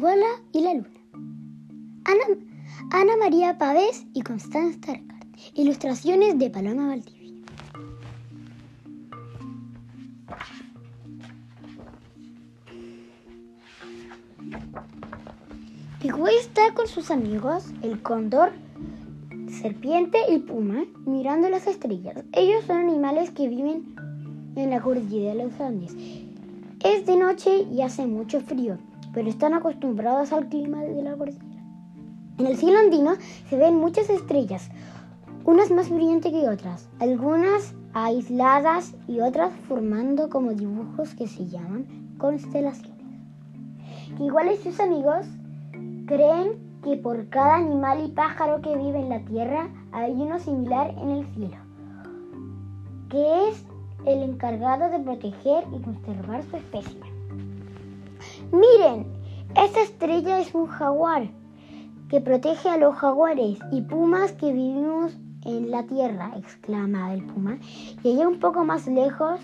Iguala y la luna. Ana, Ana María Pavés y Constanza Ricard. Ilustraciones de Paloma Valdivia. Igual está con sus amigos, el cóndor, serpiente y puma, mirando las estrellas. Ellos son animales que viven en la cordillera de los Andes. Es de noche y hace mucho frío, pero están acostumbrados al clima de la cordillera. En el cielo andino se ven muchas estrellas, unas más brillantes que otras, algunas aisladas y otras formando como dibujos que se llaman constelaciones. Iguales sus amigos creen que por cada animal y pájaro que vive en la tierra hay uno similar en el cielo, que es el encargado de proteger y conservar su especie. Miren, esta estrella es un jaguar que protege a los jaguares y pumas que vivimos en la tierra, exclama el puma. Y allá un poco más lejos,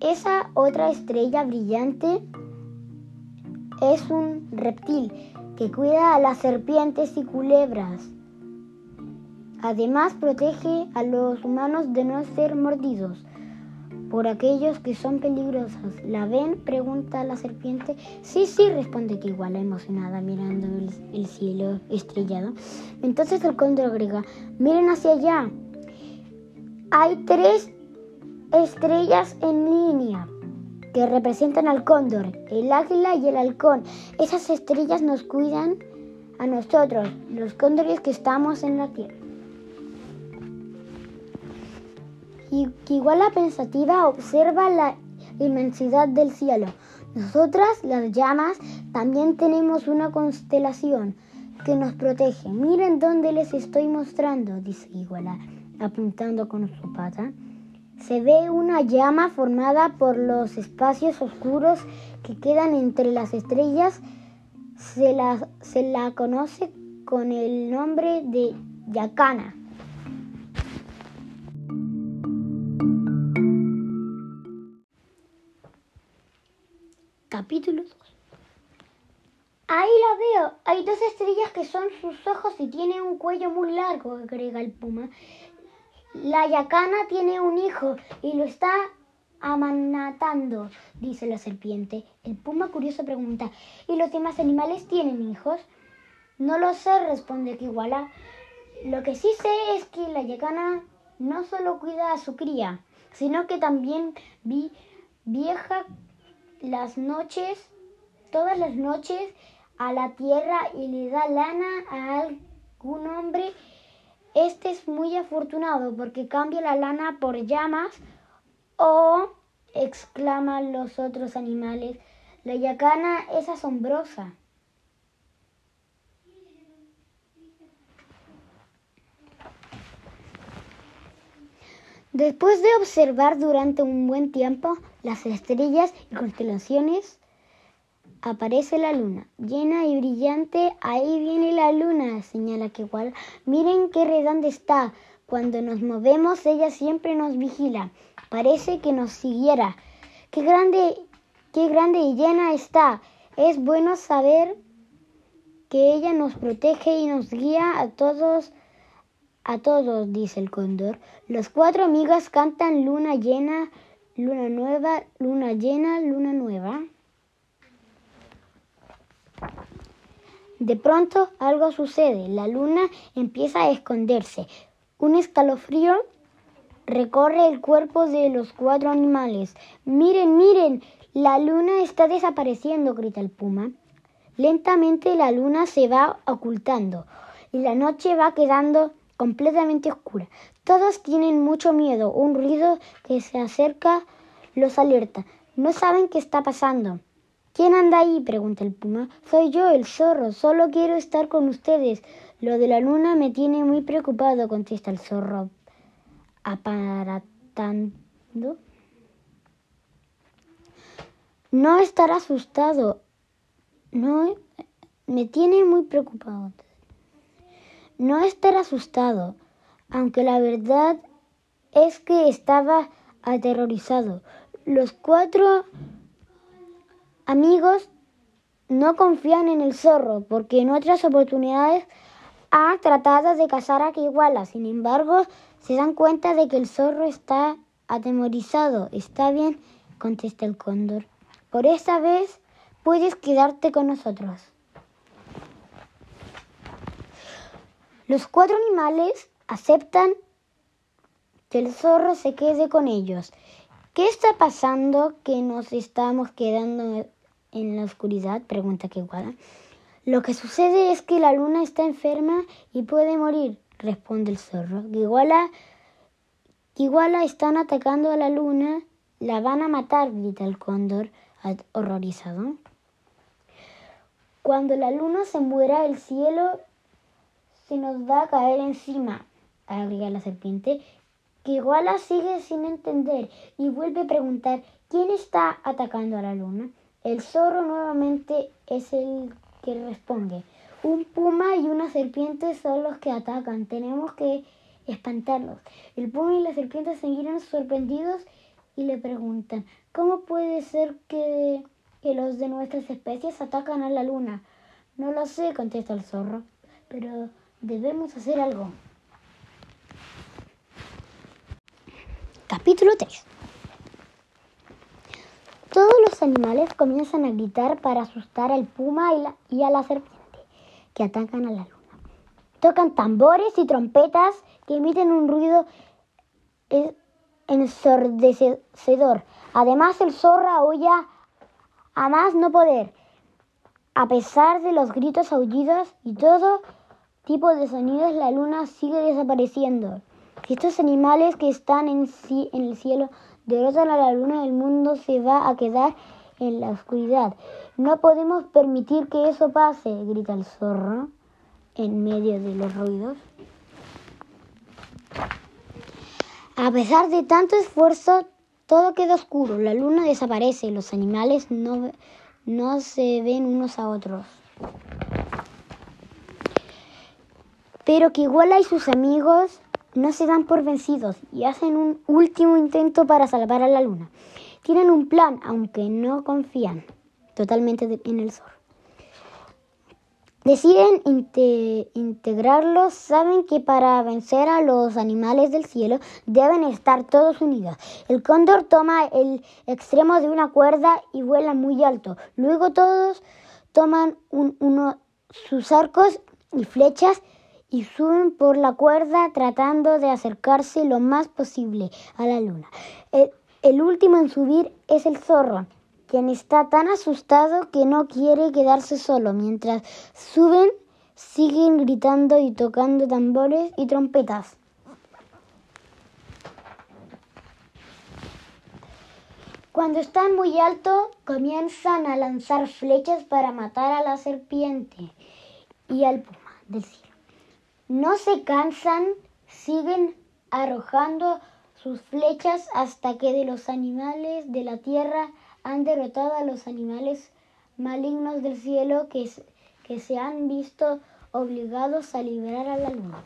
esa otra estrella brillante es un reptil que cuida a las serpientes y culebras. Además protege a los humanos de no ser mordidos por aquellos que son peligrosos. ¿La ven? pregunta la serpiente. Sí, sí, responde que emocionada mirando el, cielo estrellado. Entonces el cóndor agrega, miren hacia allá. Hay tres estrellas en línea que representan al cóndor, el águila y el halcón. Esas estrellas nos cuidan a nosotros, los cóndores que estamos en la tierra. Y igual la pensativa observa la inmensidad del cielo. Nosotras, las llamas, también tenemos una constelación que nos protege. Miren dónde les estoy mostrando, dice Iguala, apuntando con su pata se ve una llama formada por los espacios oscuros que quedan entre las estrellas. Se la, se la conoce con el nombre de Yacana. Capítulo 2 Ahí la veo. Hay dos estrellas que son sus ojos y tiene un cuello muy largo, agrega el puma. La yacana tiene un hijo y lo está amanatando, dice la serpiente. El puma curioso pregunta, ¿y los demás animales tienen hijos? No lo sé, responde Kiwala. Lo que sí sé es que la yacana no solo cuida a su cría, sino que también vi, vieja las noches, todas las noches, a la tierra y le da lana a algún hombre este es muy afortunado porque cambia la lana por llamas o, exclaman los otros animales, la yacana es asombrosa. Después de observar durante un buen tiempo las estrellas y constelaciones, aparece la luna, llena y brillante. Ahí viene la luna, señala que igual. Miren qué redonda está. Cuando nos movemos, ella siempre nos vigila. Parece que nos siguiera. Qué grande, qué grande y llena está. Es bueno saber que ella nos protege y nos guía a todos. A todos, dice el cóndor. Los cuatro amigas cantan luna llena, luna nueva, luna llena, luna nueva. De pronto algo sucede, la luna empieza a esconderse. Un escalofrío recorre el cuerpo de los cuatro animales. Miren, miren, la luna está desapareciendo, grita el puma. Lentamente la luna se va ocultando y la noche va quedando completamente oscura. Todos tienen mucho miedo. Un ruido que se acerca los alerta. No saben qué está pasando. ¿Quién anda ahí? pregunta el puma. Soy yo, el zorro. Solo quiero estar con ustedes. Lo de la luna me tiene muy preocupado, contesta el zorro, aparatando. No estar asustado. No, me tiene muy preocupado. No estar asustado, aunque la verdad es que estaba aterrorizado. Los cuatro amigos no confían en el zorro porque en otras oportunidades ha tratado de cazar a Kiwala. Sin embargo, se dan cuenta de que el zorro está atemorizado. Está bien, contesta el cóndor. Por esta vez puedes quedarte con nosotros. Los cuatro animales aceptan que el zorro se quede con ellos. ¿Qué está pasando que nos estamos quedando en la oscuridad? pregunta Kiwala. Lo que sucede es que la luna está enferma y puede morir, responde el zorro. Iguala, iguala están atacando a la luna, la van a matar, grita el cóndor horrorizado. Cuando la luna se muera, el cielo se nos va a caer encima, agrega la serpiente, que iguala sigue sin entender y vuelve a preguntar quién está atacando a la luna. El zorro nuevamente es el que responde. Un puma y una serpiente son los que atacan. Tenemos que espantarlos. El puma y la serpiente se miran sorprendidos y le preguntan, ¿cómo puede ser que, que los de nuestras especies atacan a la luna? No lo sé, contesta el zorro, pero debemos hacer algo. Capítulo 3 todos los animales comienzan a gritar para asustar al puma y, a la serpiente que atacan a la luna. Tocan tambores y trompetas que emiten un ruido ensordecedor. Además, el zorro aúlla a más no poder. A pesar de los gritos, aullidos y todo tipo de sonidos, la luna sigue desapareciendo. Estos animales que están en, en el cielo derrotan a la luna, el mundo se va a quedar en la oscuridad. No podemos permitir que eso pase, grita el zorro en medio de los ruidos. A pesar de tanto esfuerzo, todo queda oscuro, la luna desaparece, los animales no se ven unos a otros. Pero que igual y sus amigos no se dan por vencidos y hacen un último intento para salvar a la luna. Tienen un plan, aunque no confían totalmente en el sol. Deciden integrarlos, saben que para vencer a los animales del cielo deben estar todos unidos. El cóndor toma el extremo de una cuerda y vuela muy alto. Luego todos toman uno, sus arcos y flechas y suben por la cuerda tratando de acercarse lo más posible a la luna. El, último en subir es el zorro, quien está tan asustado que no quiere quedarse solo. Mientras suben, siguen gritando y tocando tambores y trompetas. Cuando están muy alto, comienzan a lanzar flechas para matar a la serpiente y al puma del cielo. No se cansan, siguen arrojando sus flechas hasta que de los animales de la tierra han derrotado a los animales malignos del cielo que, que se han visto obligados a liberar a la luna.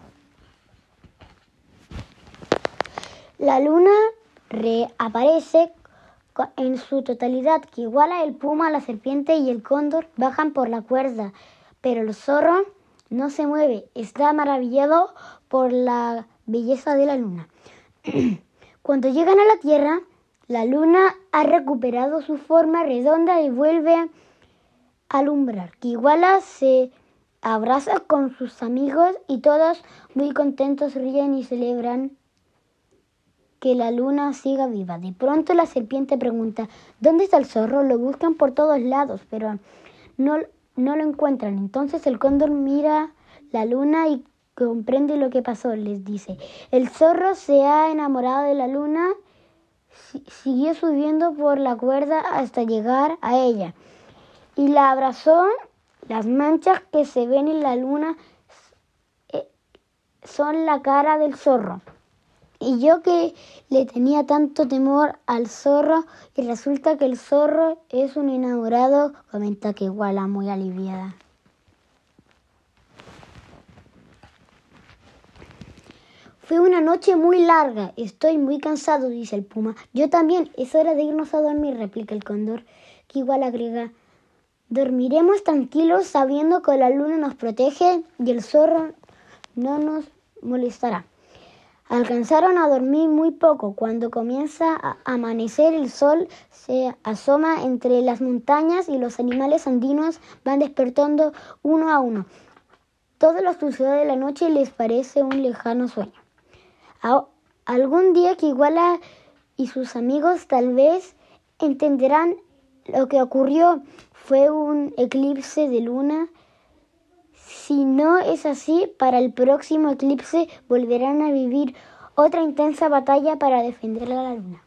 La luna reaparece en su totalidad, que iguala el puma, la serpiente y el cóndor bajan por la cuerda, pero el zorro no se mueve, está maravillado por la belleza de la luna. Cuando llegan a la Tierra, la luna ha recuperado su forma redonda y vuelve a alumbrar. Iguala se abraza con sus amigos y todos muy contentos ríen y celebran que la luna siga viva. De pronto la serpiente pregunta, ¿dónde está el zorro? Lo buscan por todos lados, pero no, no lo encuentran. Entonces el cóndor mira la luna y comprende lo que pasó. Les dice, el zorro se ha enamorado de la luna, siguió subiendo por la cuerda hasta llegar a ella y la abrazó. Las manchas que se ven en la luna eh, son la cara del zorro. Y yo que le tenía tanto temor al zorro y resulta que el zorro es un enamorado, comenta que iguala muy aliviada. Fue una noche muy larga. Estoy muy cansado, dice el puma. Yo también. Es hora de irnos a dormir, replica el cóndor, que igual agrega. Dormiremos tranquilos sabiendo que la luna nos protege y el zorro no nos molestará. Alcanzaron a dormir muy poco. Cuando comienza a amanecer, el sol se asoma entre las montañas y los animales andinos van despertando uno a uno. Todo lo sucedido de la noche les parece un lejano sueño. algún día que Iguala y sus amigos tal vez entenderán lo que ocurrió. Fue un eclipse de luna si no es así, para el próximo eclipse volverán a vivir otra intensa batalla para defender a la luna.